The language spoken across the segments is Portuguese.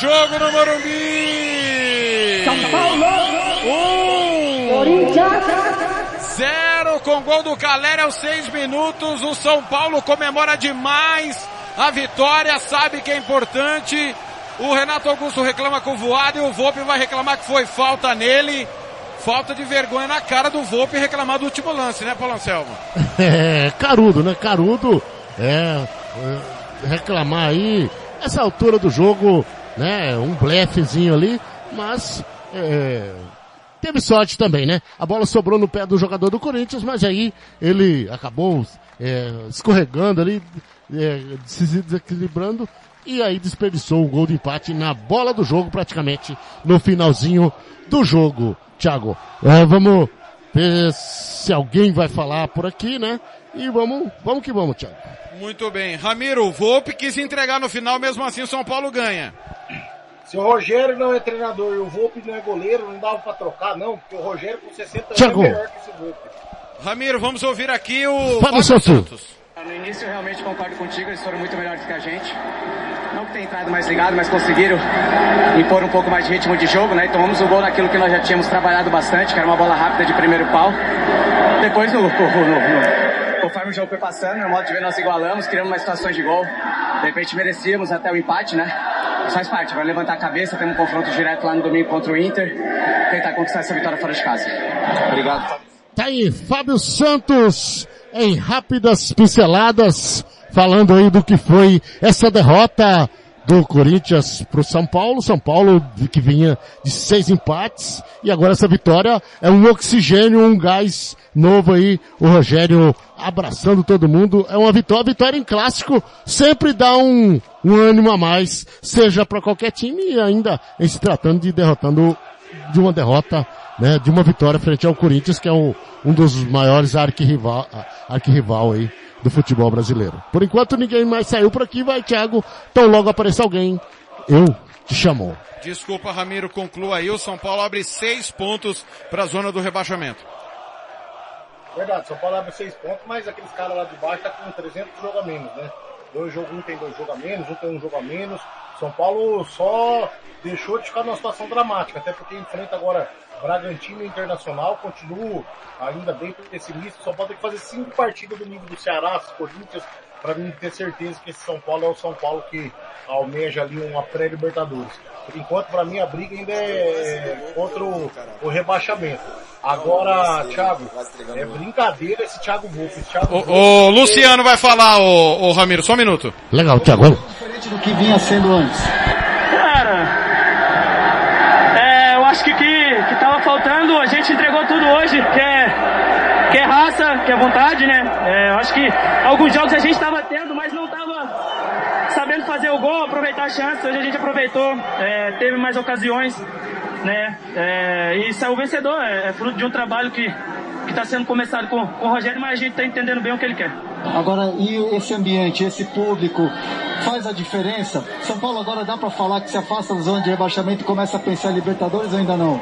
jogo no Morumbi. São Paulo. Um. Corinthians. Zero com gol do Calera aos seis minutos. O São Paulo comemora demais a vitória, sabe que é importante. O Renato Augusto reclama com o voado e o Volpe vai reclamar que foi falta nele. Falta de vergonha na cara do Volpe reclamar do último lance, né, Paulo Anselmo? É, carudo, né? Carudo, é, é, reclamar aí, essa altura do jogo, né? Um blefezinho ali, mas, é, teve sorte também, né? A bola sobrou no pé do jogador do Corinthians, mas aí ele acabou é, escorregando ali, é, se desequilibrando e aí desperdiçou o gol de empate na bola do jogo praticamente no finalzinho do jogo. Thiago, é, vamos ver se alguém vai falar por aqui, né? E vamos, vamos que vamos, Thiago. Muito bem. Ramiro, o Volpe quis entregar no final, mesmo assim o São Paulo ganha. Se o Rogério não é treinador e o Volpe não é goleiro, não dava pra trocar, não, porque o Rogério com 60 Thiago. anos é melhor que esse Volpe. Ramiro, vamos ouvir aqui o Fábio Santos. No início eu realmente concordo contigo, eles foram muito melhores que a gente. Não que tenha entrado mais ligado, mas conseguiram impor um pouco mais de ritmo de jogo, né? E tomamos o gol naquilo que nós já tínhamos trabalhado bastante, que era uma bola rápida de primeiro pau. Depois no, no, no, conforme o jogo foi passando, no modo de ver nós igualamos, criamos mais situações de gol. De repente merecíamos até o empate, né? Mas faz parte, vai levantar a cabeça, temos um confronto direto lá no domingo contra o Inter. Tentar conquistar essa vitória fora de casa. Obrigado. Tá aí, Fábio Santos, em rápidas pinceladas, falando aí do que foi essa derrota do Corinthians pro São Paulo. São Paulo que vinha de seis empates e agora essa vitória é um oxigênio, um gás novo aí. O Rogério abraçando todo mundo. É uma vitória, vitória em clássico sempre dá um, um ânimo a mais, seja para qualquer time e ainda em se tratando de derrotando de uma derrota, né, de uma vitória frente ao Corinthians, que é um, um dos maiores arquirrival, arquirrival aí do futebol brasileiro. Por enquanto ninguém mais saiu por aqui, vai Thiago, tão logo aparecer alguém, eu te chamo. Desculpa, Ramiro, conclua aí. O São Paulo abre seis pontos para a zona do rebaixamento. Verdade, São Paulo abre seis pontos, mas aqueles caras lá de baixo tá com 300 jogos a menos, né? Dois jogos, um tem dois jogos a menos, um tem um jogo a menos. São Paulo só deixou de ficar numa situação dramática, até porque enfrenta agora Bragantino Internacional, continuo ainda bem pessimista, só pode ter que fazer cinco partidas do nível do Ceará, Corinthians, para mim ter certeza que esse São Paulo é o São Paulo que almeja ali uma pré-libertadores. Por enquanto, para mim, a briga ainda é contra o, o rebaixamento. Agora, Thiago, é brincadeira esse Thiago Thiago O, o Luciano vai falar, o, o Ramiro, só um minuto. Legal, Thiago. Diferente do que vinha sendo antes. Cara, é, eu acho que que, que tava faltando, a gente entregou tudo hoje, que é, que é raça, que é vontade, né? É, eu acho que alguns jogos a gente tava tendo, mas não tava sabendo fazer o gol, aproveitar a chance. Hoje a gente aproveitou, é, teve mais ocasiões, né? É, e saiu vencedor, é, é fruto de um trabalho que está sendo começado com, com o Rogério, mas a gente está entendendo bem o que ele quer. Agora, e esse ambiente, esse público, faz a diferença? São Paulo agora dá pra falar que se afasta da zona de rebaixamento e começa a pensar em Libertadores ou ainda não?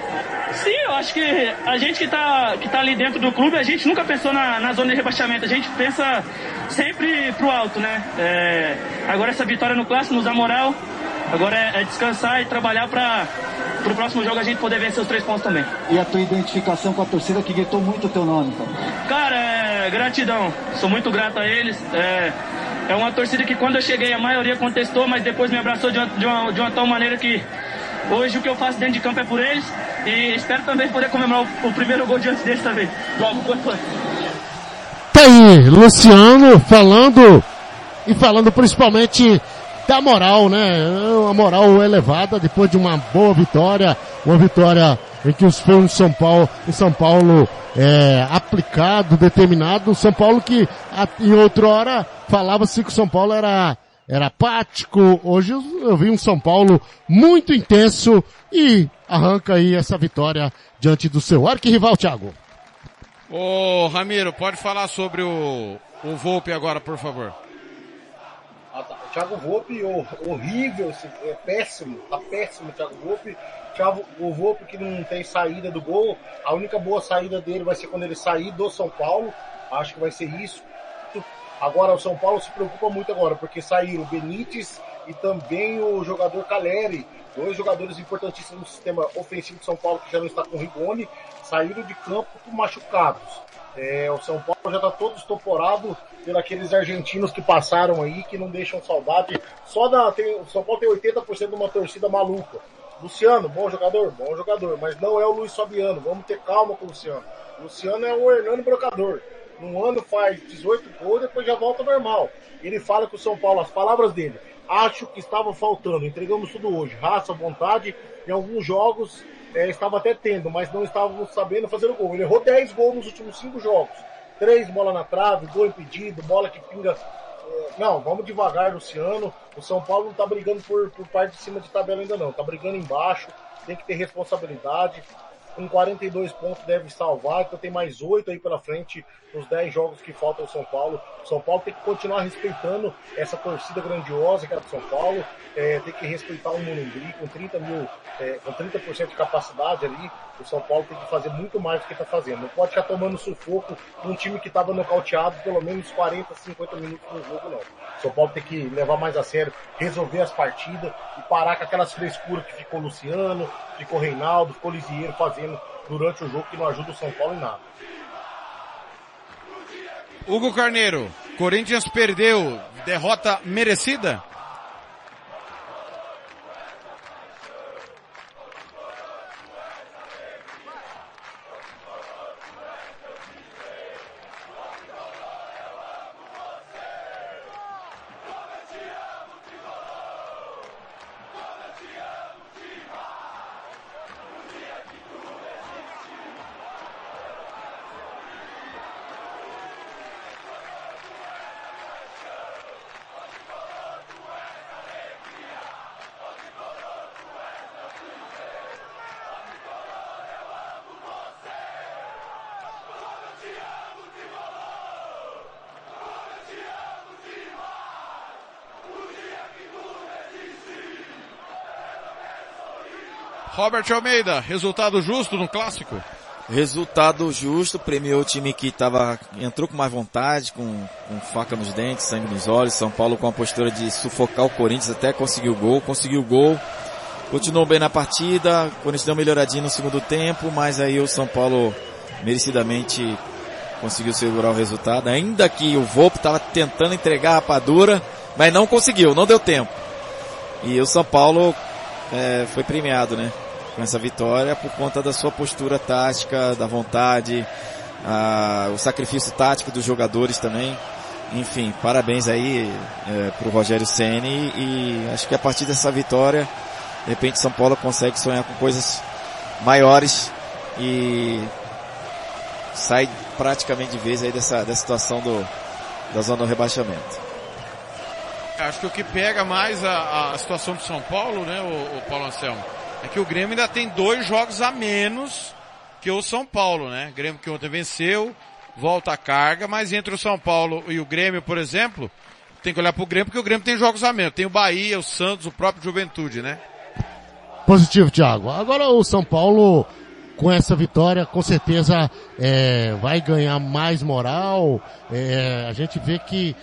Sim, eu acho que a gente que tá, que tá ali dentro do clube, a gente nunca pensou na, na zona de rebaixamento, a gente pensa sempre pro alto, né? É, agora essa vitória no clássico nos dá moral, agora é, é descansar e trabalhar para pro próximo jogo a gente poder vencer os três pontos também. E a tua identificação com a torcida que gritou muito o teu nome, cara. Cara, é, gratidão, sou muito grato a eles. É, é uma torcida que quando eu cheguei a maioria contestou, mas depois me abraçou de uma, de uma, de uma tal maneira que hoje o que eu faço dentro de campo é por eles. E espero também poder comemorar o, o primeiro gol diante deles também. Logo, quanto. Tá aí, Luciano falando e falando principalmente da moral, né? Uma moral elevada depois de uma boa vitória, uma vitória em que os fãs de São Paulo, em São Paulo, é, aplicado, determinado, São Paulo que em outra hora falava-se que o São Paulo era era apático, hoje eu vi um São Paulo muito intenso e arranca aí essa vitória diante do seu arquirrival, Thiago. Ô, Ramiro, pode falar sobre o, o Volpe agora, por favor. O Thiago Volpe, hor- horrível, esse- é péssimo, tá péssimo o Thiago Volpe. Thiago, o Volpe que não tem saída do gol, a única boa saída dele vai ser quando ele sair do São Paulo, acho que vai ser isso. Agora o São Paulo se preocupa muito agora, porque saíram Benítez e também o jogador Caleri, dois jogadores importantíssimos no sistema ofensivo de São Paulo que já não está com o Rigoni, saíram de campo machucados. É, o São Paulo já está todo estoporado por aqueles argentinos que passaram aí, que não deixam saudade. Só da, tem, o São Paulo tem 80% de uma torcida maluca. Luciano, bom jogador, bom jogador, mas não é o Luiz Fabiano. Vamos ter calma com o Luciano. O Luciano é o Hernando Brocador. Num ano faz 18 gols, depois já volta normal. Ele fala que o São Paulo, as palavras dele, acho que estava faltando. Entregamos tudo hoje. Raça, vontade. Em alguns jogos é, estava até tendo, mas não estávamos sabendo fazer o gol. Ele errou 10 gols nos últimos 5 jogos. Três bola na trave, gol impedido, bola que pinga. É, não, vamos devagar, Luciano. O São Paulo não está brigando por, por parte de cima de tabela ainda não. Está brigando embaixo, tem que ter responsabilidade com 42 pontos deve salvar, então tem mais 8 aí pela frente nos 10 jogos que faltam ao São Paulo. São Paulo tem que continuar respeitando essa torcida grandiosa que é do São Paulo, é, tem que respeitar o Morumbi com 30 mil, é, com 30% de capacidade ali. O São Paulo tem que fazer muito mais do que está fazendo. Não pode ficar tomando sufoco num time que estava nocauteado pelo menos 40, 50 minutos no jogo, não. O São Paulo tem que levar mais a sério, resolver as partidas e parar com aquelas frescuras que ficou Luciano, ficou Reinaldo, ficou Lisieiro fazendo durante o jogo que não ajuda o São Paulo em nada. Hugo Carneiro, Corinthians perdeu, derrota merecida? Robert Almeida, resultado justo no clássico? Resultado justo, premiou o time que tava, entrou com mais vontade, com, com faca nos dentes, sangue nos olhos. São Paulo com a postura de sufocar o Corinthians até conseguiu o gol, conseguiu o gol. Continuou bem na partida, o Corinthians deu uma melhoradinha no segundo tempo, mas aí o São Paulo merecidamente conseguiu segurar o resultado. Ainda que o Volpe estava tentando entregar a rapadura, mas não conseguiu, não deu tempo. E o São Paulo é, foi premiado, né? Com essa vitória por conta da sua postura tática, da vontade, a, o sacrifício tático dos jogadores também. Enfim, parabéns aí é, para o Rogério Ceni e acho que a partir dessa vitória, de repente São Paulo consegue sonhar com coisas maiores e sai praticamente de vez aí dessa, dessa situação do, da zona do rebaixamento. Acho que o que pega mais a, a situação do São Paulo, né, o, o Paulo Anselmo, é que o Grêmio ainda tem dois jogos a menos que o São Paulo, né? O Grêmio que ontem venceu, volta a carga, mas entre o São Paulo e o Grêmio, por exemplo, tem que olhar pro Grêmio porque o Grêmio tem jogos a menos. Tem o Bahia, o Santos, o próprio Juventude, né? Positivo, Thiago. Agora o São Paulo, com essa vitória, com certeza é, vai ganhar mais moral. É, a gente vê que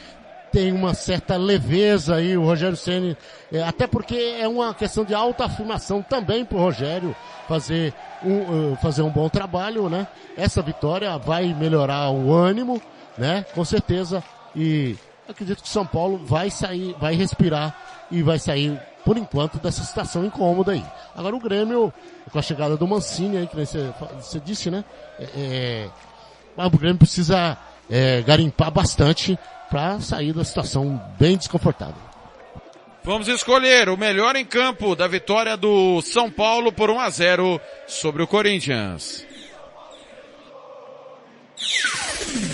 tem uma certa leveza aí, o Rogério Ceni, é, até porque é uma questão de autoafirmação também para o Rogério fazer um, fazer um bom trabalho, né? Essa vitória vai melhorar o ânimo, né? Com certeza. E acredito que São Paulo vai sair, vai respirar e vai sair, por enquanto, dessa situação incômoda aí. Agora o Grêmio, com a chegada do Mancini aí, que você, você disse, né? É, é, o Grêmio precisa é, garimpar bastante para sair da situação bem desconfortável. Vamos escolher o melhor em campo da vitória do São Paulo por 1 a 0 sobre o Corinthians.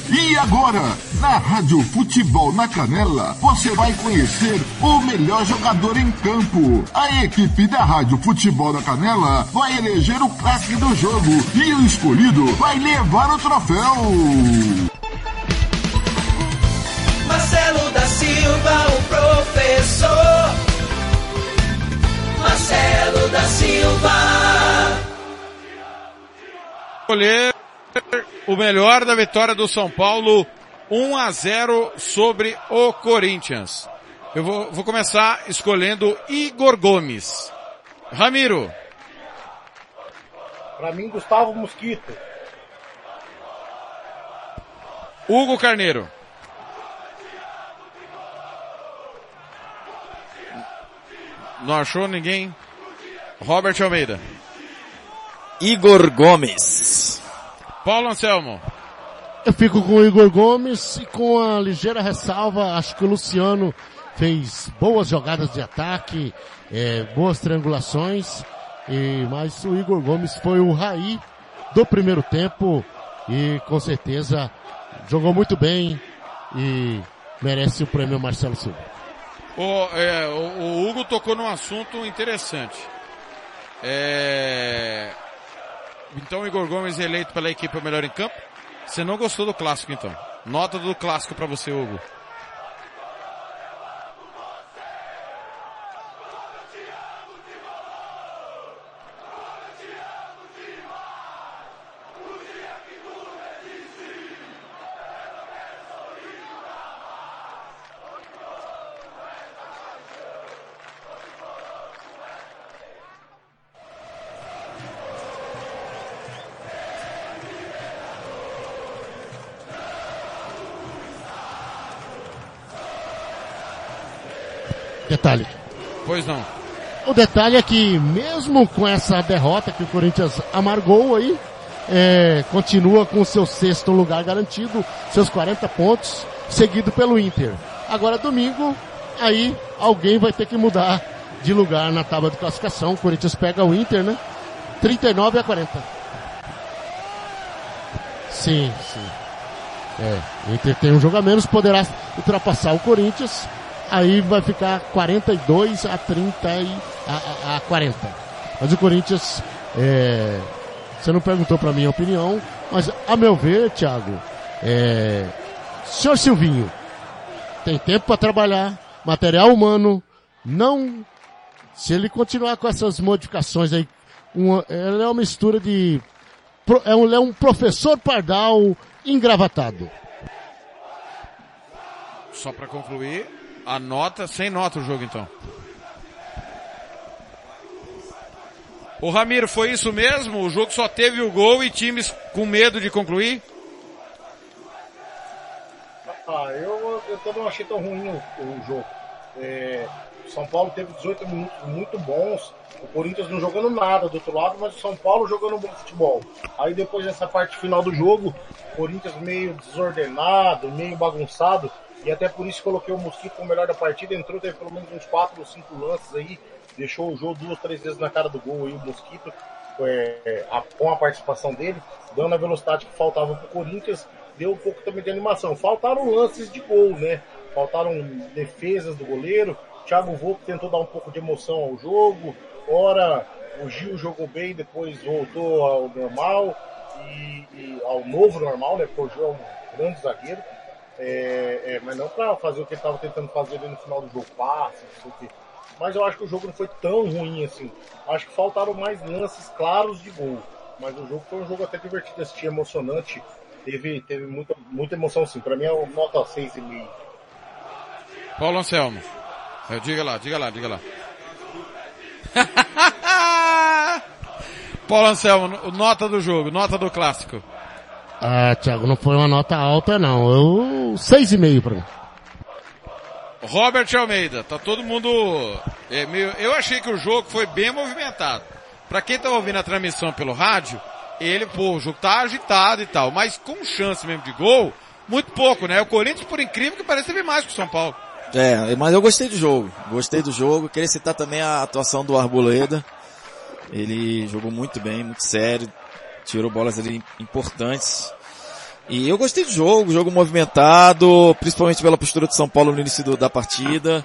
E agora, na Rádio Futebol na Canela, você vai conhecer o melhor jogador em campo. A equipe da Rádio Futebol na Canela vai eleger o craque do jogo e o escolhido vai levar o troféu. Marcelo da Silva, o professor. Marcelo da Silva. Escolher o melhor da vitória do São Paulo 1 a 0 sobre o Corinthians. Eu vou, vou começar escolhendo Igor Gomes. Ramiro. Pra mim, Gustavo Mosquito. Hugo Carneiro. Não achou ninguém? Robert Almeida. Igor Gomes. Paulo Anselmo. Eu fico com o Igor Gomes e com a ligeira ressalva, acho que o Luciano fez boas jogadas de ataque, é, boas triangulações, e, mas o Igor Gomes foi o raí do primeiro tempo e com certeza jogou muito bem e merece o prêmio Marcelo Silva. O, é, o, o Hugo tocou num assunto interessante. É... Então Igor Gomes eleito pela equipe melhor em campo. Você não gostou do clássico então? Nota do clássico para você, Hugo. Detalhe. Pois não. O detalhe é que mesmo com essa derrota que o Corinthians amargou aí, é, continua com seu sexto lugar garantido, seus 40 pontos, seguido pelo Inter. Agora domingo, aí alguém vai ter que mudar de lugar na tábua de classificação. O Corinthians pega o Inter, né? 39 a 40. Sim, sim. É, o Inter tem um jogo a menos, poderá ultrapassar o Corinthians aí vai ficar 42 a 30 e a, a, a 40. Mas o Corinthians, é, você não perguntou para minha opinião, mas a meu ver, Thiago, é, senhor Silvinho, tem tempo para trabalhar, material humano, não, se ele continuar com essas modificações aí, uma, ela é uma mistura de, é um, é um professor pardal engravatado. Só para concluir, a nota, sem nota o jogo então. O Ramiro, foi isso mesmo? O jogo só teve o gol e times com medo de concluir? Ah, eu, eu também não achei tão ruim o, o jogo. É, São Paulo teve 18 minutos muito bons. O Corinthians não jogando nada do outro lado, mas o São Paulo jogando bom futebol. Aí depois dessa parte final do jogo, o Corinthians meio desordenado, meio bagunçado. E até por isso coloquei o Mosquito como melhor da partida. Entrou, teve pelo menos uns 4 ou 5 lances aí. Deixou o jogo duas, três vezes na cara do gol aí o Mosquito. É, a, com a participação dele, dando a velocidade que faltava pro Corinthians, deu um pouco também de animação. Faltaram lances de gol, né? Faltaram defesas do goleiro. Thiago Volpe tentou dar um pouco de emoção ao jogo. Ora, o Gil jogou bem, depois voltou ao normal e, e ao novo normal, né? Porque o Gil é um grande zagueiro. É, é, mas não para fazer o que ele estava tentando fazer ali no final do jogo, passe, não sei o quê. Mas eu acho que o jogo não foi tão ruim assim. Acho que faltaram mais lances claros de gol. Mas o jogo foi um jogo até divertido, assistir, emocionante. Teve, teve muita, muita emoção sim. Para mim é uma nota 6,5. Paulo Anselmo. Diga lá, diga lá, diga lá. Paulo Anselmo, nota do jogo, nota do clássico. Ah, Thiago, não foi uma nota alta não. Eu, seis e meio para mim. Robert Almeida, tá todo mundo, é, meio, eu achei que o jogo foi bem movimentado. Para quem tá ouvindo a transmissão pelo rádio, ele, pô, o jogo tá agitado e tal, mas com chance mesmo de gol, muito pouco, né? O Corinthians, por incrível que pareça, teve mais que o São Paulo. É, mas eu gostei do jogo. Gostei do jogo. Queria citar também a atuação do Arboleda. Ele jogou muito bem, muito sério. Tirou bolas ali importantes. E eu gostei do jogo, jogo movimentado, principalmente pela postura do São Paulo no início do, da partida.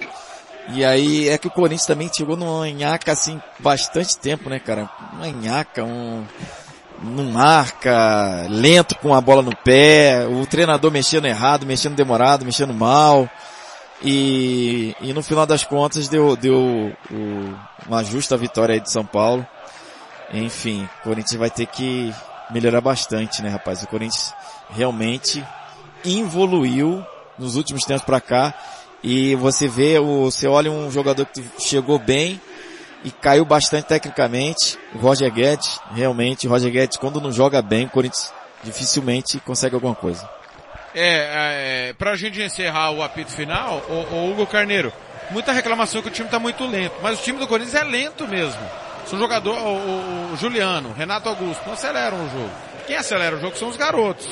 E aí é que o Corinthians também chegou numa nhaca assim bastante tempo, né, cara? Uma nhaca, um, não marca, lento com a bola no pé, o treinador mexendo errado, mexendo demorado, mexendo mal. E, e no final das contas deu, deu o, uma justa vitória aí de São Paulo. Enfim, o Corinthians vai ter que melhorar bastante, né, rapaz? O Corinthians realmente evoluiu nos últimos tempos para cá E você vê, o, você olha um jogador que chegou bem e caiu bastante tecnicamente. O Roger Guedes, realmente, o Roger Guedes quando não joga bem, o Corinthians dificilmente consegue alguma coisa. É, é pra gente encerrar o apito final, o, o Hugo Carneiro, muita reclamação que o time tá muito lento, mas o time do Corinthians é lento mesmo. São jogador, o, o, o Juliano, Renato Augusto, não aceleram o jogo. Quem acelera o jogo são os garotos,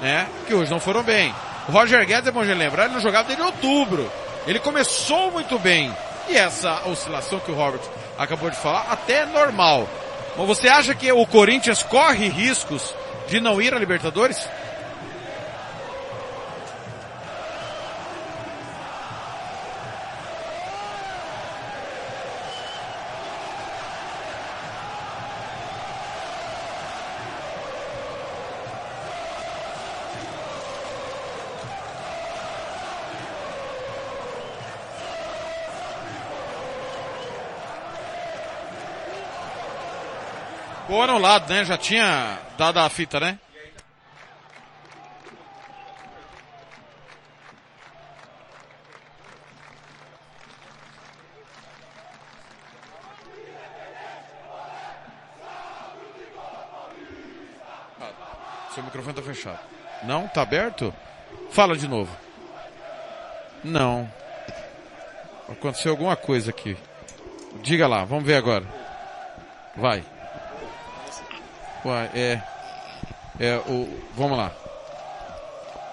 né? Que hoje não foram bem. O Roger Guedes, é bom de lembrar, ele não jogava desde outubro. Ele começou muito bem. E essa oscilação que o Robert acabou de falar, até é normal. Mas você acha que o Corinthians corre riscos de não ir à Libertadores? Gol anulado, né? Já tinha dado a fita, né? Seu microfone tá fechado. Não? Tá aberto? Fala de novo. Não. Aconteceu alguma coisa aqui. Diga lá, vamos ver agora. Vai. É. É, o. Vamos lá.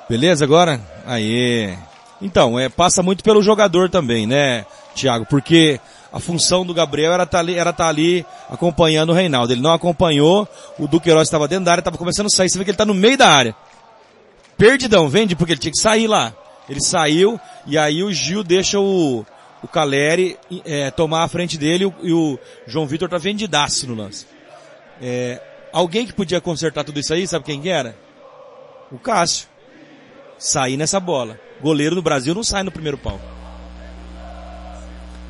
Beleza agora? Aí. Então, é, passa muito pelo jogador também, né, Thiago? Porque a função do Gabriel era estar tá ali, era tá ali acompanhando o Reinaldo. Ele não acompanhou, o Duqueiroz estava dentro da área, estava começando a sair, você vê que ele está no meio da área. Perdidão, vende, porque ele tinha que sair lá. Ele saiu, e aí o Gil deixa o, o Caleri é, tomar a frente dele, e o, João Vitor tá vendidaço no lance. É, Alguém que podia consertar tudo isso aí, sabe quem era? O Cássio. Sair nessa bola. Goleiro do Brasil não sai no primeiro pau.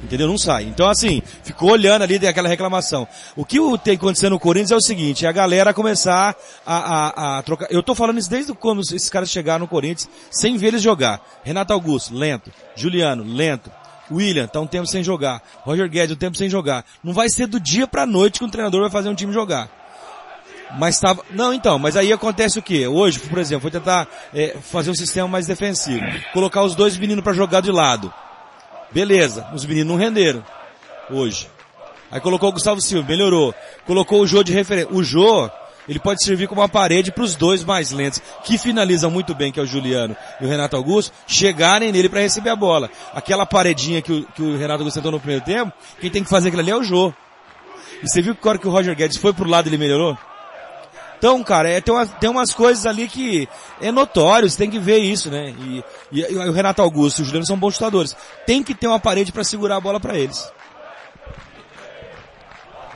Entendeu? Não sai. Então assim, ficou olhando ali aquela reclamação. O que tem acontecendo no Corinthians é o seguinte, é a galera começar a, a, a trocar. Eu tô falando isso desde quando esses caras chegaram no Corinthians, sem ver eles jogar. Renato Augusto, lento. Juliano, lento. William, tá um tempo sem jogar. Roger Guedes, um tempo sem jogar. Não vai ser do dia pra noite que um treinador vai fazer um time jogar. Mas estava. Não, então, mas aí acontece o quê? Hoje, por exemplo, foi tentar é, fazer um sistema mais defensivo. Colocar os dois meninos para jogar de lado. Beleza, os meninos não renderam. Hoje. Aí colocou o Gustavo Silva, melhorou. Colocou o Jô de referência. O Jô, ele pode servir como uma parede para os dois mais lentos, que finalizam muito bem, que é o Juliano e o Renato Augusto, chegarem nele para receber a bola. Aquela paredinha que o, que o Renato Augusto tentou no primeiro tempo, quem tem que fazer aquilo ali é o Jô. E você viu que hora que o Roger Guedes foi pro lado ele melhorou? Então, cara, é, tem, uma, tem umas coisas ali que é notório, você tem que ver isso, né? E, e, e o Renato Augusto e o Juliano são bons chutadores. Tem que ter uma parede para segurar a bola para eles.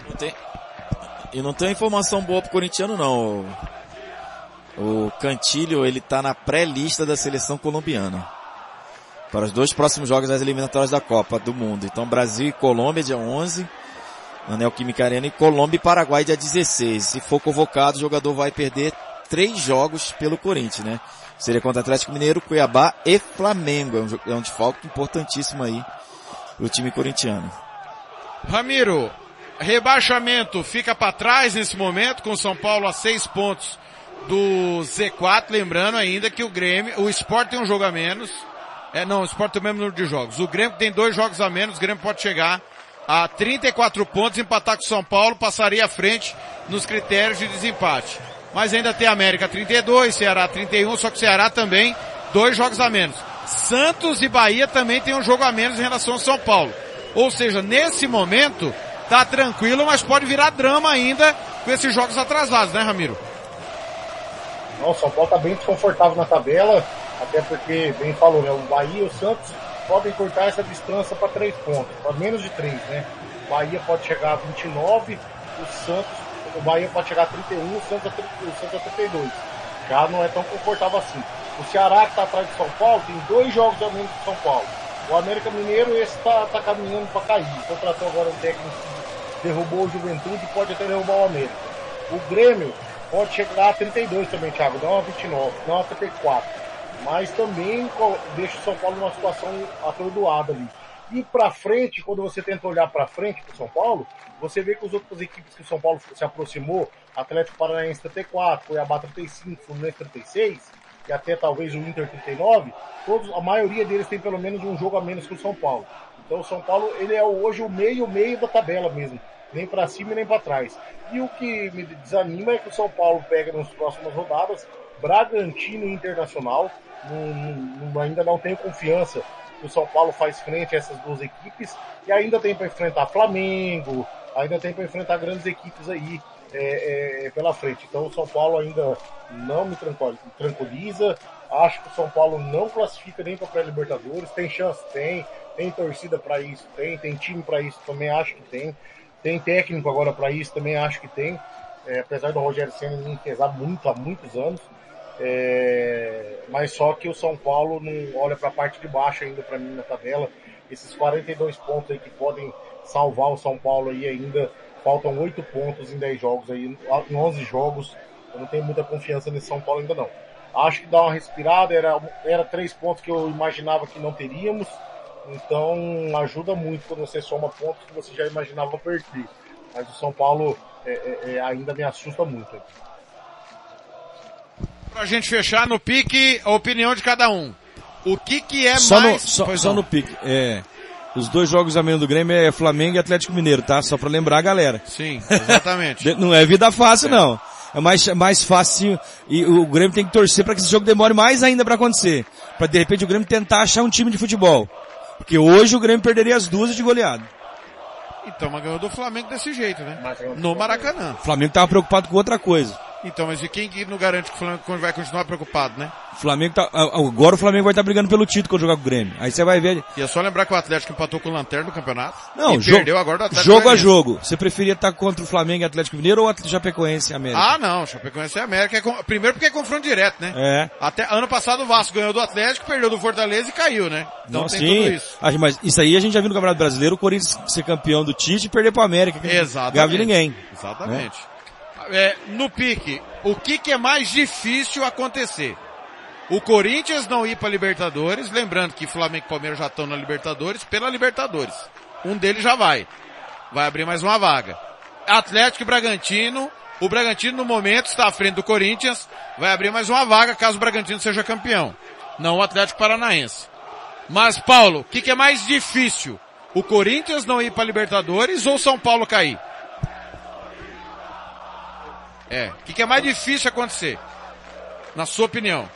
Não tem, e não tem informação boa pro corintiano não. O Cantilho, ele tá na pré-lista da seleção colombiana. Para os dois próximos jogos das eliminatórias da Copa do Mundo. Então Brasil e Colômbia dia 11 na Neoquímica Arena e Colômbia e Paraguai dia 16. Se for convocado, o jogador vai perder três jogos pelo Corinthians, né? Seria contra Atlético Mineiro, Cuiabá e Flamengo. É um, é um desfalque importantíssimo aí pro time corintiano. Ramiro, rebaixamento fica para trás nesse momento, com São Paulo a seis pontos do Z4, lembrando ainda que o Grêmio, o Sport tem um jogo a menos. É, não, o Sport tem o mesmo número de jogos. O Grêmio tem dois jogos a menos, o Grêmio pode chegar a 34 pontos, empatar com São Paulo, passaria à frente nos critérios de desempate. Mas ainda tem América 32, Ceará 31, só que o Ceará também dois jogos a menos. Santos e Bahia também tem um jogo a menos em relação ao São Paulo. Ou seja, nesse momento, tá tranquilo, mas pode virar drama ainda com esses jogos atrasados, né, Ramiro? Não, o São Paulo tá bem desconfortável na tabela, até porque, bem falou, né, o Bahia e o Santos podem cortar essa distância para três pontos, para menos de três, né? O Bahia pode chegar a 29, o Santos, o Bahia pode chegar a 31, o Santos a, o Santos a 32. Já não é tão confortável assim. O Ceará que está atrás de São Paulo tem dois jogos a menos que São Paulo. O América Mineiro esse está tá caminhando para cair. Contratou agora um técnico que derrubou o Juventude e pode até derrubar o América. O Grêmio pode chegar a 32 também, Thiago, não a 29, não a 34. Mas também deixa o São Paulo numa situação atordoada ali. E pra frente, quando você tenta olhar pra frente pro São Paulo, você vê que as outras equipes que o São Paulo se aproximou, Atlético Paranaense 34, Cuiabá 35, Fluminense 36 e até talvez o Inter 39, todos, a maioria deles tem pelo menos um jogo a menos que o São Paulo. Então o São Paulo ele é hoje o meio meio da tabela mesmo, nem pra cima nem pra trás. E o que me desanima é que o São Paulo pega nas próximas rodadas Bragantino Internacional. Não- não- não- ainda não tenho confiança que o São Paulo faz frente a essas duas equipes e ainda tem para enfrentar Flamengo, ainda tem para enfrentar grandes equipes aí é, é, pela frente. Então o São Paulo ainda não me tranquil- tranquiliza. Acho que o São Paulo não classifica nem para pré-libertadores. Tem chance, tem. Tem torcida para isso, tem. Tem time para isso, também acho que tem. Tem técnico agora para isso, também acho que tem. É, apesar do Rogério Senna me pesar muito há muitos anos. É, mas só que o São Paulo não olha para a parte de baixo ainda para mim na tabela. Esses 42 pontos aí que podem salvar o São Paulo aí ainda. Faltam 8 pontos em 10 jogos aí, em 11 jogos. Eu não tenho muita confiança nesse São Paulo ainda não. Acho que dá uma respirada, era, era 3 pontos que eu imaginava que não teríamos. Então ajuda muito quando você soma pontos que você já imaginava perder. Mas o São Paulo é, é, é, ainda me assusta muito. Pra gente fechar no pique, a opinião de cada um. O que que é só mais... no, só, Pois só no pique. É, os dois jogos a menos do Grêmio é Flamengo e Atlético Mineiro, tá? Só pra lembrar a galera. Sim, exatamente. Não é vida fácil, não. É mais, mais fácil e o Grêmio tem que torcer para que esse jogo demore mais ainda para acontecer. Para de repente o Grêmio tentar achar um time de futebol. Porque hoje o Grêmio perderia as duas de goleado. Então, mas ganhou do Flamengo desse jeito, né? No Maracanã. O Flamengo tava preocupado com outra coisa. Então, mas e quem que não garante que o Flamengo vai continuar preocupado, né? O Flamengo tá, agora o Flamengo vai estar brigando pelo título quando jogar com o Grêmio. Aí você vai ver. E é só lembrar que o Atlético empatou com o Lanterna no campeonato. Não, e jogo, perdeu agora do Atlético jogo a Goianiense. jogo. Você preferia estar contra o Flamengo e Atlético Mineiro ou Atlético Chapecoense e América? Ah, não, Chapecoense é América. É com- Primeiro porque é confronto direto, né? É. Até ano passado o Vasco ganhou do Atlético, perdeu do Fortaleza e caiu, né? Então Não, tem sim. tudo isso. Ah, Mas isso aí a gente já viu no Campeonato Brasileiro, o Corinthians ser campeão do Tite e perder pro América. que não Exatamente. Ganhava de ninguém. Exatamente. É, no pique, o que, que é mais difícil acontecer? O Corinthians não ir para Libertadores, lembrando que Flamengo e Palmeiras já estão na Libertadores, pela Libertadores. Um deles já vai. Vai abrir mais uma vaga. Atlético e Bragantino. O Bragantino no momento está à frente do Corinthians, vai abrir mais uma vaga caso o Bragantino seja campeão. Não o Atlético Paranaense. Mas Paulo, o que, que é mais difícil? O Corinthians não ir para Libertadores ou São Paulo cair? É. O que, que é mais difícil acontecer? Na sua opinião?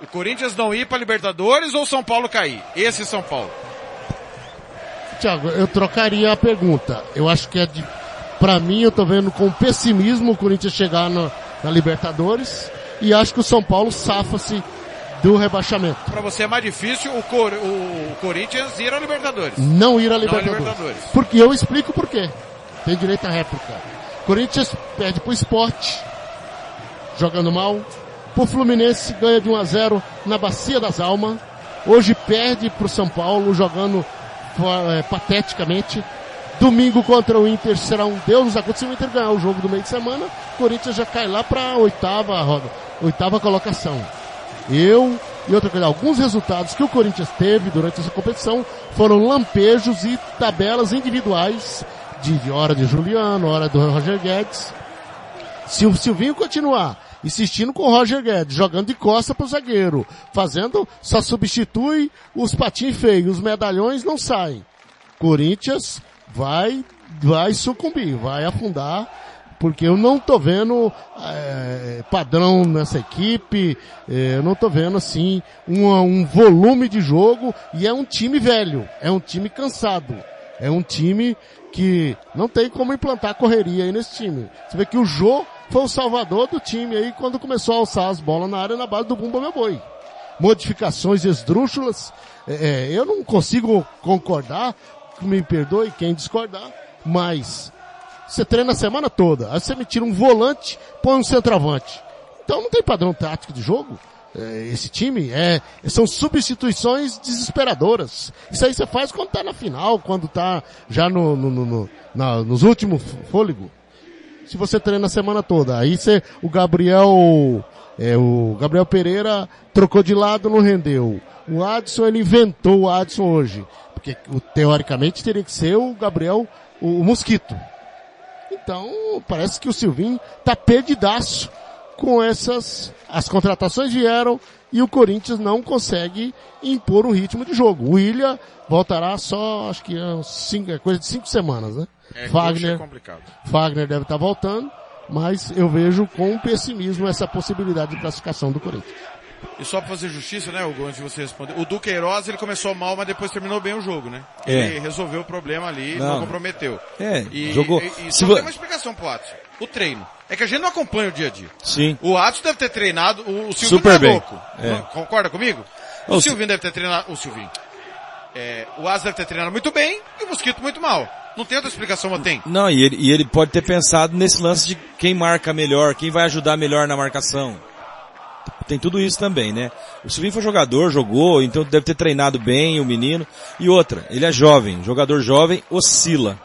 O Corinthians não ir para Libertadores ou São Paulo cair? Esse São Paulo. Tiago, eu trocaria a pergunta. Eu acho que é de, pra mim eu tô vendo com pessimismo o Corinthians chegar na, na Libertadores e acho que o São Paulo safa-se do rebaixamento. Para você é mais difícil o, Cor o Corinthians ir à Libertadores. Não ir à Não à Libertadores. Libertadores. Porque eu explico por quê. Tem direito à réplica. Corinthians perde pro esporte, jogando mal. Pro Fluminense ganha de 1 a 0 na Bacia das Almas. Hoje perde pro São Paulo, jogando é, pateticamente. Domingo contra o Inter será um Deus nos acuda. Se o Inter ganhar o jogo do meio de semana, o Corinthians já cai lá para oitava roda, oitava colocação. Eu e outra coisa, alguns resultados que o Corinthians teve durante essa competição foram lampejos e tabelas individuais de hora de Juliano, hora do Roger Guedes. Se o Silvinho continuar insistindo com o Roger Guedes, jogando de costa pro zagueiro, fazendo, só substitui os patins feios, os medalhões não saem. Corinthians vai, vai sucumbir, vai afundar, porque eu não tô vendo é, padrão nessa equipe, é, eu não tô vendo assim um, um volume de jogo e é um time velho, é um time cansado, é um time que não tem como implantar correria aí nesse time. Você vê que o Jô foi o salvador do time aí quando começou a alçar as bolas na área na base do Bumba Meu Boi. Modificações esdrúxulas, é, é, eu não consigo concordar, me perdoe quem discordar, mas você treina a semana toda, aí você me tira um volante, põe um centroavante. Então não tem padrão tático de jogo. É, esse time é, são substituições desesperadoras. Isso aí você faz quando tá na final, quando tá já no, no, no, no na, nos últimos fôlego. se você treina a semana toda. Aí você, o Gabriel, é, o Gabriel Pereira trocou de lado, não rendeu. O Adson, ele inventou o Adson hoje. Porque teoricamente teria que ser o Gabriel, o, o Mosquito. Então, parece que o Silvinho tá perdidaço com essas, as contratações vieram e o Corinthians não consegue impor um ritmo de jogo. O William voltará só, acho que é, cinco, é coisa de cinco semanas, né? É, Fagner, é complicado. Fagner deve estar voltando, mas eu vejo com pessimismo essa possibilidade de classificação do Corinthians. E só pra fazer justiça, né, Hugo, antes de você responder. O Duqueiroz, ele começou mal, mas depois terminou bem o jogo, né? É. Ele resolveu o problema ali, não, Não. comprometeu. É, E, jogou. E, e Se só vo- tem uma explicação pro Atos. O treino. É que a gente não acompanha o dia a dia. Sim. O Atos deve ter treinado, o, Silvinho Super não é bem. louco. É. Concorda comigo? O, O Silvinho deve ter treinado, o Silvinho. É, o Atos deve ter treinado muito bem e o Mosquito muito mal. Não tem outra explicação, mas tem. Não, e ele, e ele pode ter pensado nesse lance de quem marca melhor, quem vai ajudar melhor na marcação. Tem tudo isso também, né? O Silvinho foi jogador, jogou, então deve ter treinado bem o menino. E outra, ele é jovem, jogador jovem oscila.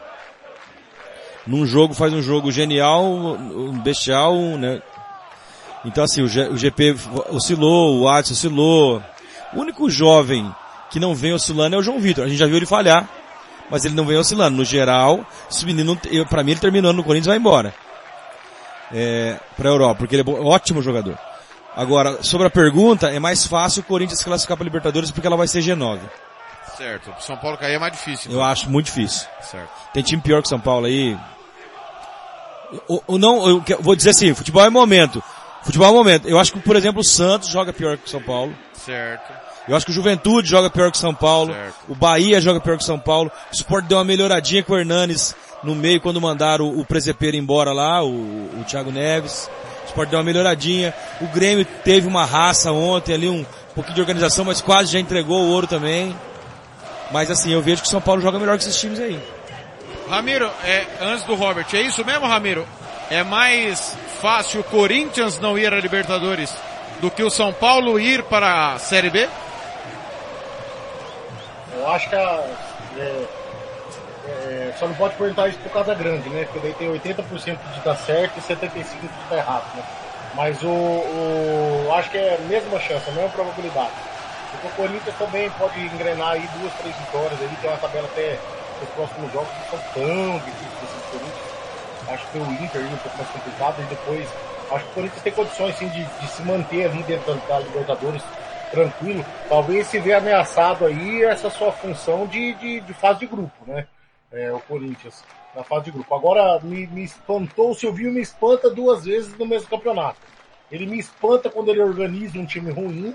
Num jogo faz um jogo genial, um bestial, né? Então assim, o, G- o GP oscilou, o Adson oscilou. O único jovem que não vem oscilando é o João Vitor. A gente já viu ele falhar, mas ele não vem oscilando. No geral, esse menino, pra mim ele terminando no Corinthians vai embora. É, pra Europa, porque ele é bom- ótimo jogador. Agora, sobre a pergunta, é mais fácil o Corinthians classificar para Libertadores porque ela vai ser G9. Certo. São Paulo cair é mais difícil. Eu acho muito difícil. Certo. Tem time pior que São Paulo aí. O, o não, eu vou dizer assim, futebol é momento. Futebol é momento. Eu acho que, por exemplo, o Santos joga pior que o São Paulo. Certo. Eu acho que o Juventude joga pior que o São Paulo. Certo. O Bahia joga pior que o São Paulo. O Sport deu uma melhoradinha com o Hernanes no meio quando mandaram o, o Presepeiro embora lá, o, o Thiago Neves. O Sport deu uma melhoradinha. O Grêmio teve uma raça ontem ali, um pouquinho de organização, mas quase já entregou o ouro também. Mas assim, eu vejo que o São Paulo joga melhor que esses times aí. Ramiro, é, antes do Robert, é isso mesmo, Ramiro? É mais fácil o Corinthians não ir à Libertadores do que o São Paulo ir para a Série B? Eu acho que a, é, é, só não pode perguntar isso por causa grande, né? Porque daí tem 80% de dar certo e 75% de dar errado, né? Mas o, o acho que é a mesma chance, a mesma probabilidade. Porque o Corinthians também pode engrenar aí duas, três vitórias ali, tem uma tabela até os próximos jogos são tão difíceis do Corinthians. Acho que o Inter um pouco mais complicado e depois acho que o Corinthians tem condições sim de, de se manter ali dentro da, Libertadores tranquilo. Talvez se vê ameaçado aí essa sua função de, de, de fase de grupo, né? É, o Corinthians na fase de grupo. Agora me, me espantou, o Silvinho me espanta duas vezes no mesmo campeonato. Ele me espanta quando ele organiza um time ruim,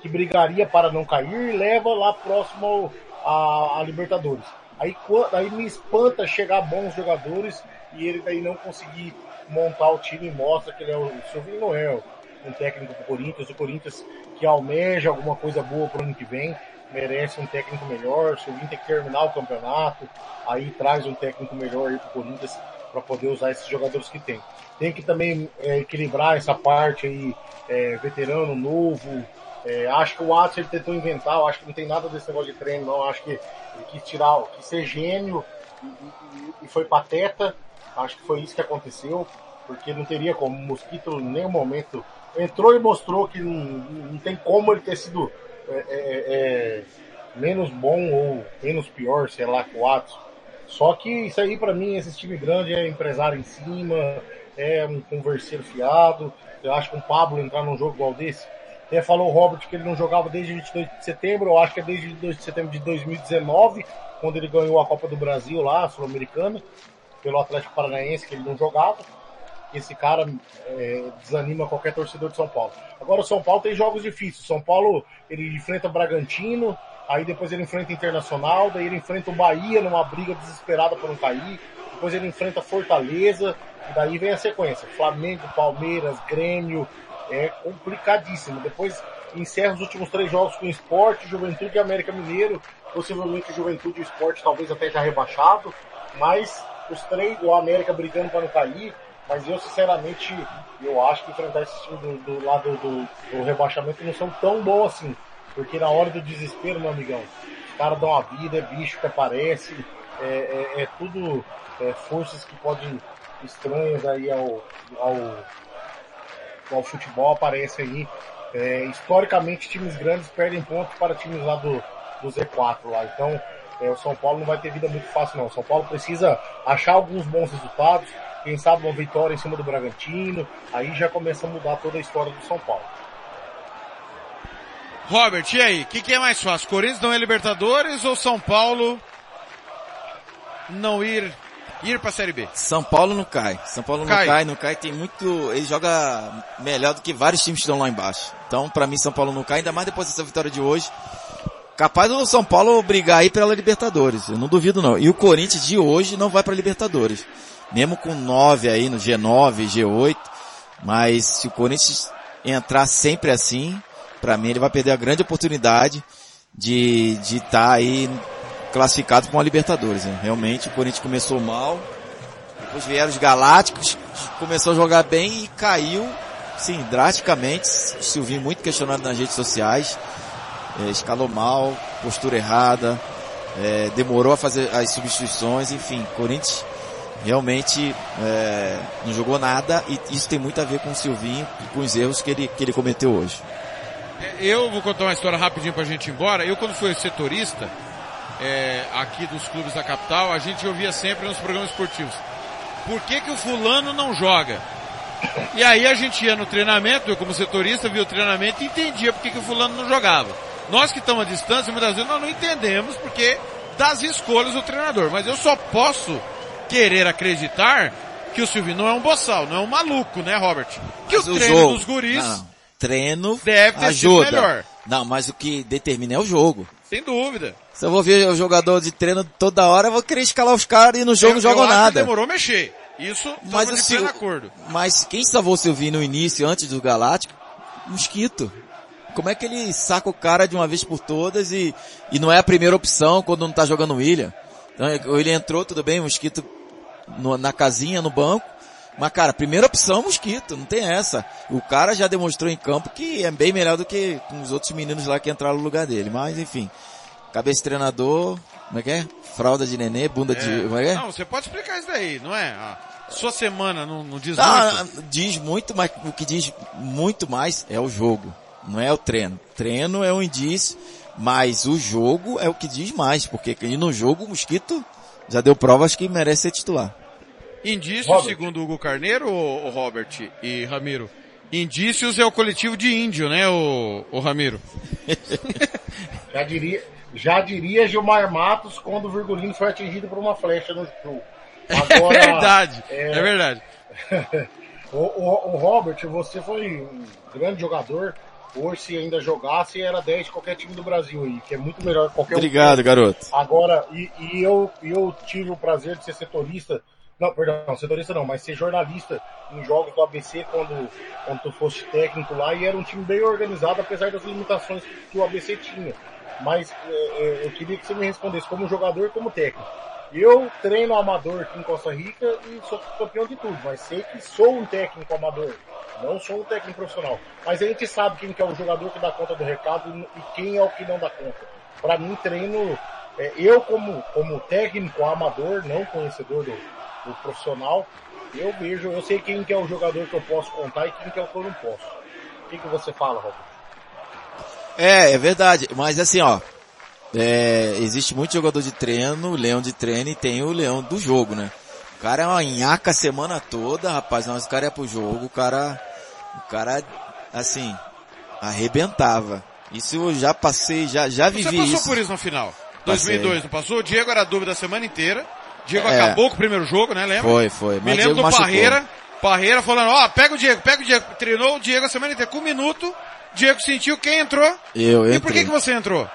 que brigaria para não cair, e leva lá próximo ao- a, a Libertadores. Aí, aí me espanta chegar bons jogadores e ele daí não conseguir montar o time e mostra que ele é o, o Silvinho não é um técnico do Corinthians, o Corinthians que almeja alguma coisa boa para o ano que vem, merece um técnico melhor, o Silvinho tem que terminar o campeonato, aí traz um técnico melhor para o Corinthians para poder usar esses jogadores que tem. Tem que também é, equilibrar essa parte aí, é, veterano, novo. É, acho que o Watson ele tentou inventar, eu acho que não tem nada desse negócio de treino, não. Acho que ele quis tirar, quis ser gênio e, e- e foi pateta. Acho que foi isso que aconteceu, porque não teria como. O Mosquito, em nenhum momento, entrou e mostrou que não, não tem como ele ter sido é, é, é, menos bom ou menos pior, sei lá, que o Watson. Só que isso aí pra mim, esse time grande é empresário em cima, é um converseiro fiado. Eu acho que um Pablo entrar num jogo igual desse. Até falou o Robert que ele não jogava desde 22 de setembro, eu acho que é desde 22 de setembro de 2019, quando ele ganhou a Copa do Brasil lá, Sul-Americana, pelo Atlético Paranaense, que ele não jogava. Esse cara é, desanima qualquer torcedor de São Paulo. Agora o São Paulo tem jogos difíceis. São Paulo ele enfrenta Bragantino, aí depois ele enfrenta Internacional, daí ele enfrenta o Bahia numa briga desesperada para não cair, depois ele enfrenta Fortaleza, e daí vem a sequência. Flamengo, Palmeiras, Grêmio, é complicadíssimo. Depois encerra os últimos três jogos com Esporte, Juventude e América Mineiro. Possivelmente Juventude e Esporte talvez até já rebaixado, mas os três, o América brigando para não cair. Mas eu, sinceramente, eu acho que enfrentar esse time do, do lado do, do rebaixamento não são tão bons assim. Porque na hora do desespero, meu amigão, os caras dão a vida, é bicho que aparece. é, é, é tudo é, forças que podem estranhas aí ao, ao, ao futebol aparecem aí. É, historicamente, times grandes perdem pontos para times lá do, do Z4 lá. Então, é, o São Paulo não vai ter vida muito fácil não. O São Paulo precisa achar alguns bons resultados, quem sabe uma vitória em cima do Bragantino, aí já começa a mudar toda a história do São Paulo. Robert, e aí? O que, que, é mais fácil? Corinthians não é Libertadores ou São Paulo não ir ir para a Série B? São Paulo não cai. São Paulo não cai. cai, não cai. Tem muito, ele joga melhor do que vários times que estão lá embaixo. Então, para mim, São Paulo não cai, ainda mais depois dessa vitória de hoje. Capaz do São Paulo brigar aí pela Libertadores. Eu não duvido não. E o Corinthians de hoje não vai para Libertadores. Mesmo com 9 aí no G9, G8. Mas se o Corinthians entrar sempre assim, para mim ele vai perder a grande oportunidade de de estar tá aí classificado para uma Libertadores. Realmente o Corinthians começou mal, depois vieram os Galácticos, começou a jogar bem e caiu, sim, drasticamente. O Silvinho muito questionado nas redes sociais, é, escalou mal, postura errada, é, demorou a fazer as substituições, enfim, Corinthians realmente é, não jogou nada e isso tem muito a ver com o Silvinho e com os erros que ele, que ele cometeu hoje. É, eu vou contar uma história rapidinho pra gente ir embora. Eu quando fui setorista, é, aqui dos clubes da capital, a gente ouvia sempre nos programas esportivos. Por que que o fulano não joga? E aí a gente ia no treinamento, eu como setorista via o treinamento e entendia por que, que o fulano não jogava. Nós que estamos à distância, muitas vezes nós não entendemos porque das escolhas do treinador. Mas eu só posso querer acreditar que o Silvio não é um boçal, não é um maluco, né, Robert? Que mas o, treino jogo, dos guris não, treino deve ter ajuda. sido melhor. Não, mas o que determina é o jogo. Sem dúvida. Se eu vou ver o jogador de treino toda hora, eu vou querer escalar os caras e no jogo eu, não jogam nada. demorou mexer. Isso mas de Sil... acordo. Mas quem salvou o Silvinho no início, antes do Galáctico? Mosquito. Como é que ele saca o cara de uma vez por todas e, e não é a primeira opção quando não tá jogando o William? Então, ele entrou, tudo bem, Mosquito no, na casinha, no banco. Mas, cara, primeira opção, Mosquito, não tem essa. O cara já demonstrou em campo que é bem melhor do que os outros meninos lá que entraram no lugar dele. Mas, enfim, cabeça treinador, como é que é? Fralda de nenê, bunda é. de... Como é que é? Não, você pode explicar isso daí, não é? A sua semana não, não diz não, muito? Diz muito, mas o que diz muito mais é o jogo, não é o treino. Treino é um indício, mas o jogo é o que diz mais, porque no jogo o Mosquito já deu provas que merece ser titular. Indícios, Robert. segundo o Hugo Carneiro, o Robert e Ramiro. Indícios é o coletivo de índio, né, o, o Ramiro? já diria, já diria Gilmar Matos quando o Virgulino foi atingido por uma flecha no jogo. Agora, é verdade, é, é verdade. o, o, o, Robert, você foi um grande jogador. Hoje, se ainda jogasse, era 10 de qualquer time do Brasil aí, que é muito melhor que qualquer Obrigado, um. garoto. Agora, e, e eu, eu tive o prazer de ser setorista não, perdão, setorista não, mas ser jornalista em jogos do ABC quando, quando tu fosse técnico lá e era um time bem organizado, apesar das limitações que o ABC tinha. Mas é, é, eu queria que você me respondesse como jogador e como técnico. Eu treino amador aqui em Costa Rica e sou campeão de tudo, mas sei que sou um técnico amador, não sou um técnico profissional. Mas a gente sabe quem que é o jogador que dá conta do recado e quem é o que não dá conta. Para mim, treino, é, eu como, como técnico amador, não conhecedor do, do profissional, eu vejo, eu sei quem que é o jogador que eu posso contar e quem que é o que eu não posso. O que, que você fala, Robert? É, é verdade. Mas assim, ó, é, existe muito jogador de treino, leão de treino e tem o leão do jogo, né? O cara é uma nhaca a semana toda, rapaz, mas o cara é pro jogo, o cara, o cara, assim, arrebentava. Isso eu já passei, já, já vivi isso. Você passou isso. por isso no final? 2002, não passou? O Diego era dúvida a semana inteira. Diego é. acabou com o primeiro jogo, né? Lembra? Foi, foi. Me lembro do machucou. Parreira. Parreira falando, ó, oh, pega o Diego, pega o Diego. Treinou o Diego a semana inteira. Com um minuto, Diego sentiu quem entrou. Eu, eu. E por que, que você entrou?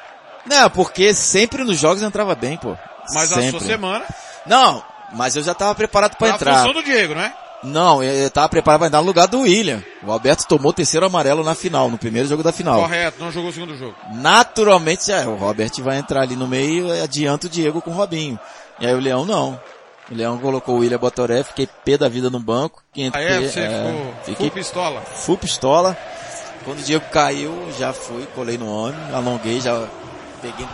Não, porque sempre nos jogos entrava bem, pô. Mas sempre. a sua semana? Não, mas eu já tava preparado para entrar. A função do Diego, né? Não, eu tava preparado para entrar no lugar do William. O Alberto tomou o terceiro amarelo na final, no primeiro jogo da final. Correto, não jogou o segundo jogo. Naturalmente, é, o Robert vai entrar ali no meio e adianta o Diego com o Robinho. E aí o Leão não. O Leão colocou o William Botoré, fiquei pé da vida no banco. Que ah, é? Você é, ficou fiquei, full pistola? Full pistola. Quando o Diego caiu, já fui, colei no homem, alonguei, já peguei.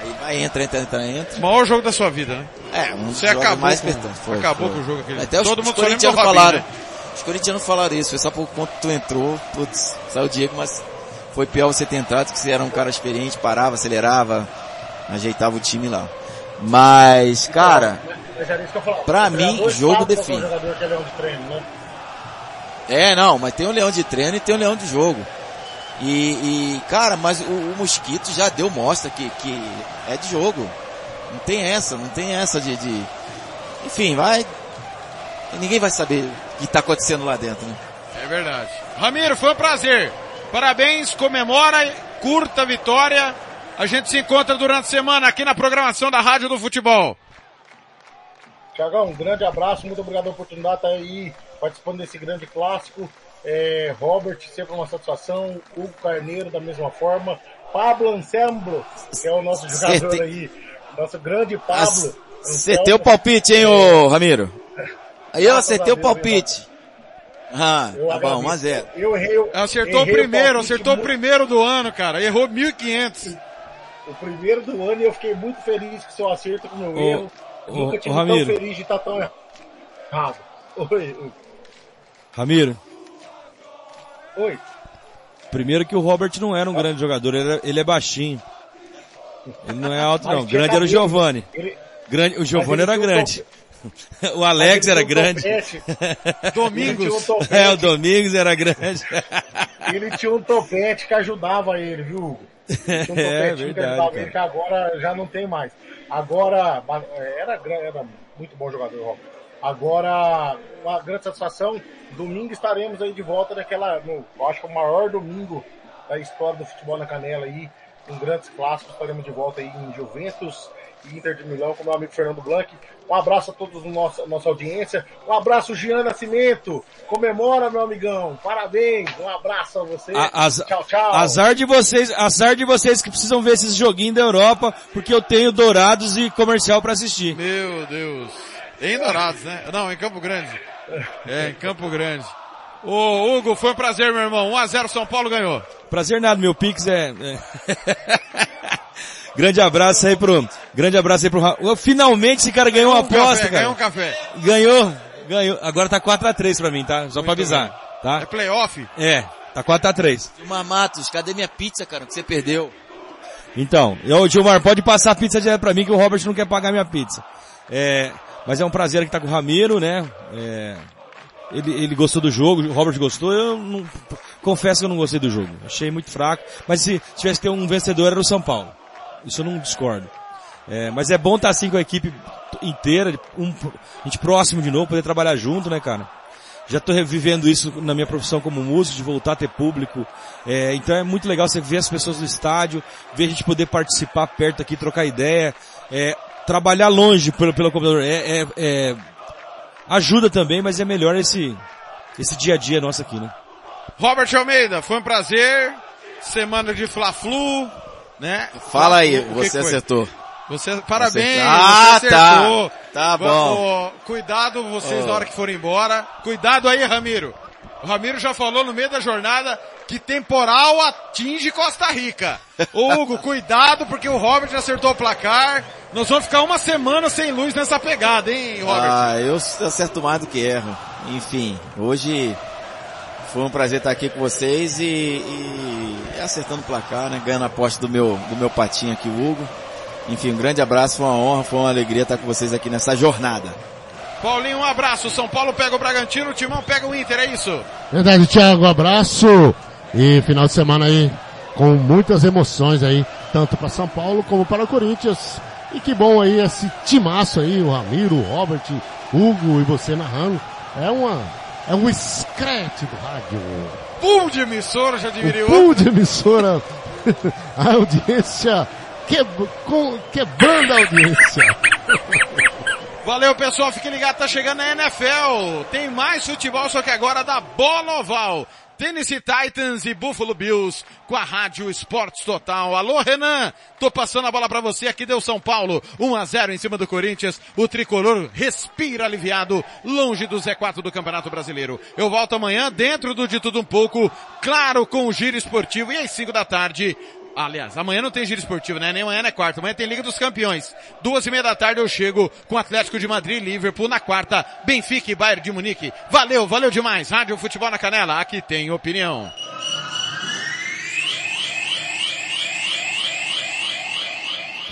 Aí vai, entra, entra, entra, entra. Maior jogo da sua vida, né? É, um Você acabou mais com-. Foi, acabou foi. com o jogo aquele. Até os, Todo os mundo corintianos falaram. né? Os corintianos falaram isso, foi só por que tu entrou, putz, saiu o Diego, mas foi pior você ter entrado, porque você era um cara experiente, parava, acelerava, ajeitava o time lá. Mas, cara. Pra O mim, jogo é define. é né? É, não, mas tem um leão de treino e tem um leão de jogo. E, e, cara, mas o, o Mosquito já deu mostra que, que é de jogo. Não tem essa, não tem essa de, de... Enfim, vai... Ninguém vai saber o que tá acontecendo lá dentro, né? É verdade. Ramiro, foi um prazer. Parabéns, comemora, curta a vitória. A gente se encontra durante a semana aqui na programação da Rádio do Futebol. Tiagão, um grande abraço, muito obrigado pela oportunidade de estar aí participando desse grande clássico. É, Robert, sempre uma satisfação. Hugo Carneiro, da mesma forma. Pablo Anselmo, que é o nosso jogador aí. Nosso grande Pablo. Acertei o palpite, hein, ô Ramiro? Aí eu acertei a o Deus, palpite. Ah, Eu tá bom, agradeço. 1x0. Eu errei o, Acertou o errei primeiro, palpite acertou o primeiro do ano, cara. Errou 1.500. o primeiro do ano e eu fiquei muito feliz com o seu acerto, com o meu erro. Eu nunca tive Ramiro. tão feliz de estar tão errado. Oi, oi. Ramiro, oi. primeiro que o Robert não era um grande jogador, ele, é- ele é baixinho. Ele não é alto não, grande era o. Giovanni. Ele, Grande, o Giovanni era grande. O Alex era grande. Domingos. Um. É, o Domingos era grande. Ele tinha um topete que ajudava ele, viu, Hugo? Um É, verdade, agora já não tem mais. Agora, ba- era, era muito bom jogador, Robert. Agora, uma grande satisfação. Domingo estaremos aí de volta naquela, no, eu acho que é o maior domingo da história do futebol na canela aí. Com grandes clássicos, estaremos de volta aí em Juventus e Inter de Milão com meu amigo Fernando Blanc. Um abraço a todos da nossa, nossa audiência. Um abraço, Gian Nascimento. Comemora, meu amigão. Parabéns. Um abraço a você. A- az- tchau, tchau. Azar de vocês, azar de vocês que precisam ver esses joguinhos da Europa, porque eu tenho Dourados e comercial pra assistir. Meu Deus. Em Dourados, né? Não, em Campo Grande. É, em Campo Grande. Ô, Hugo, foi um prazer, meu irmão. 1x0 São Paulo ganhou. Prazer nada, meu Pix é... é- grande abraço aí pro, grande abraço aí pro, Ra- Ô, finalmente esse cara ganhou uma Um café, aposta, cara. Ganhou um café. Ganhou, ganhou. Agora tá 4x3 pra mim, tá? Só pra avisar, É tá? playoff. É, tá 4x3. Gilmar Matos, cadê minha pizza, cara, que você perdeu? Então, ô Gilmar, pode passar a pizza direto pra mim que o Robert não quer pagar minha pizza. É, mas é um prazer que tá com o Ramiro, né? É, ele, ele gostou do jogo, o Robert gostou, eu não, confesso que eu não gostei do jogo. Achei muito fraco, mas se tivesse que ter um vencedor era o São Paulo. Isso eu não discordo. É, mas é bom estar assim com a equipe inteira, um, a gente próximo de novo, poder trabalhar junto, né, cara? Já estou revivendo isso na minha profissão como músico, de voltar a ter público. É, então é muito legal você ver as pessoas no estádio, ver a gente poder participar perto aqui, trocar ideia, é, trabalhar longe pelo, pelo computador. É, é- é- ajuda também, mas é melhor esse, esse dia a dia nosso aqui, né? Robert Almeida, foi um prazer. Semana de Fla-Flu, né? Fala aí, o que você acertou. Você, parabéns, Ah, você tá. acertou. Tá Va- bom. ó, cuidado vocês Ó. na hora que forem embora. Cuidado aí, Ramiro. O Ramiro já falou no meio da jornada que temporal atinge Costa Rica. Ô, Hugo, cuidado porque o Robert acertou o placar. Nós vamos ficar uma semana sem luz nessa pegada, hein, Robert? Ah, eu acerto mais do que erro. Enfim, hoje foi um prazer estar aqui com vocês e, e acertando o placar, né? Ganhando a aposta do meu, do meu patinho aqui, o Hugo. Enfim, um grande abraço, foi uma honra, foi uma alegria estar com vocês aqui nessa jornada. Paulinho, um abraço. São Paulo pega o Bragantino, o Timão pega o Inter, é isso? Verdade, Thiago, abraço. E final de semana aí com muitas emoções aí, tanto para São Paulo como para o Corinthians. E que bom aí esse timaço aí, o Ramiro, o Robert, Hugo e você narrando. É uma, é um escrete do rádio. Pool de emissora, já diria O o pool de emissora, a audiência, que, com, quebrando a audiência. Valeu, pessoal. Fique ligado, tá chegando a NFL. Tem mais futebol, só que agora da bola oval. Tennessee Titans e Buffalo Bills com a Rádio Esportes Total. Alô, Renan. Tô passando a bola pra você. Aqui deu São Paulo. 1 a 0 em cima do Corinthians. O tricolor respira aliviado, longe do Z4 do Campeonato Brasileiro. Eu volto amanhã dentro do De Tudo Um Pouco, claro, com o giro esportivo. E às 5 da tarde, Aliás, amanhã não tem giro esportivo, né? Nem amanhã, nem quarta. Amanhã tem Liga dos Campeões. Duas e meia da tarde eu chego com Atlético de Madrid e Liverpool na quarta. Benfica e Bayern de Munique. Valeu, valeu demais. Rádio Futebol na Canela. Aqui tem opinião.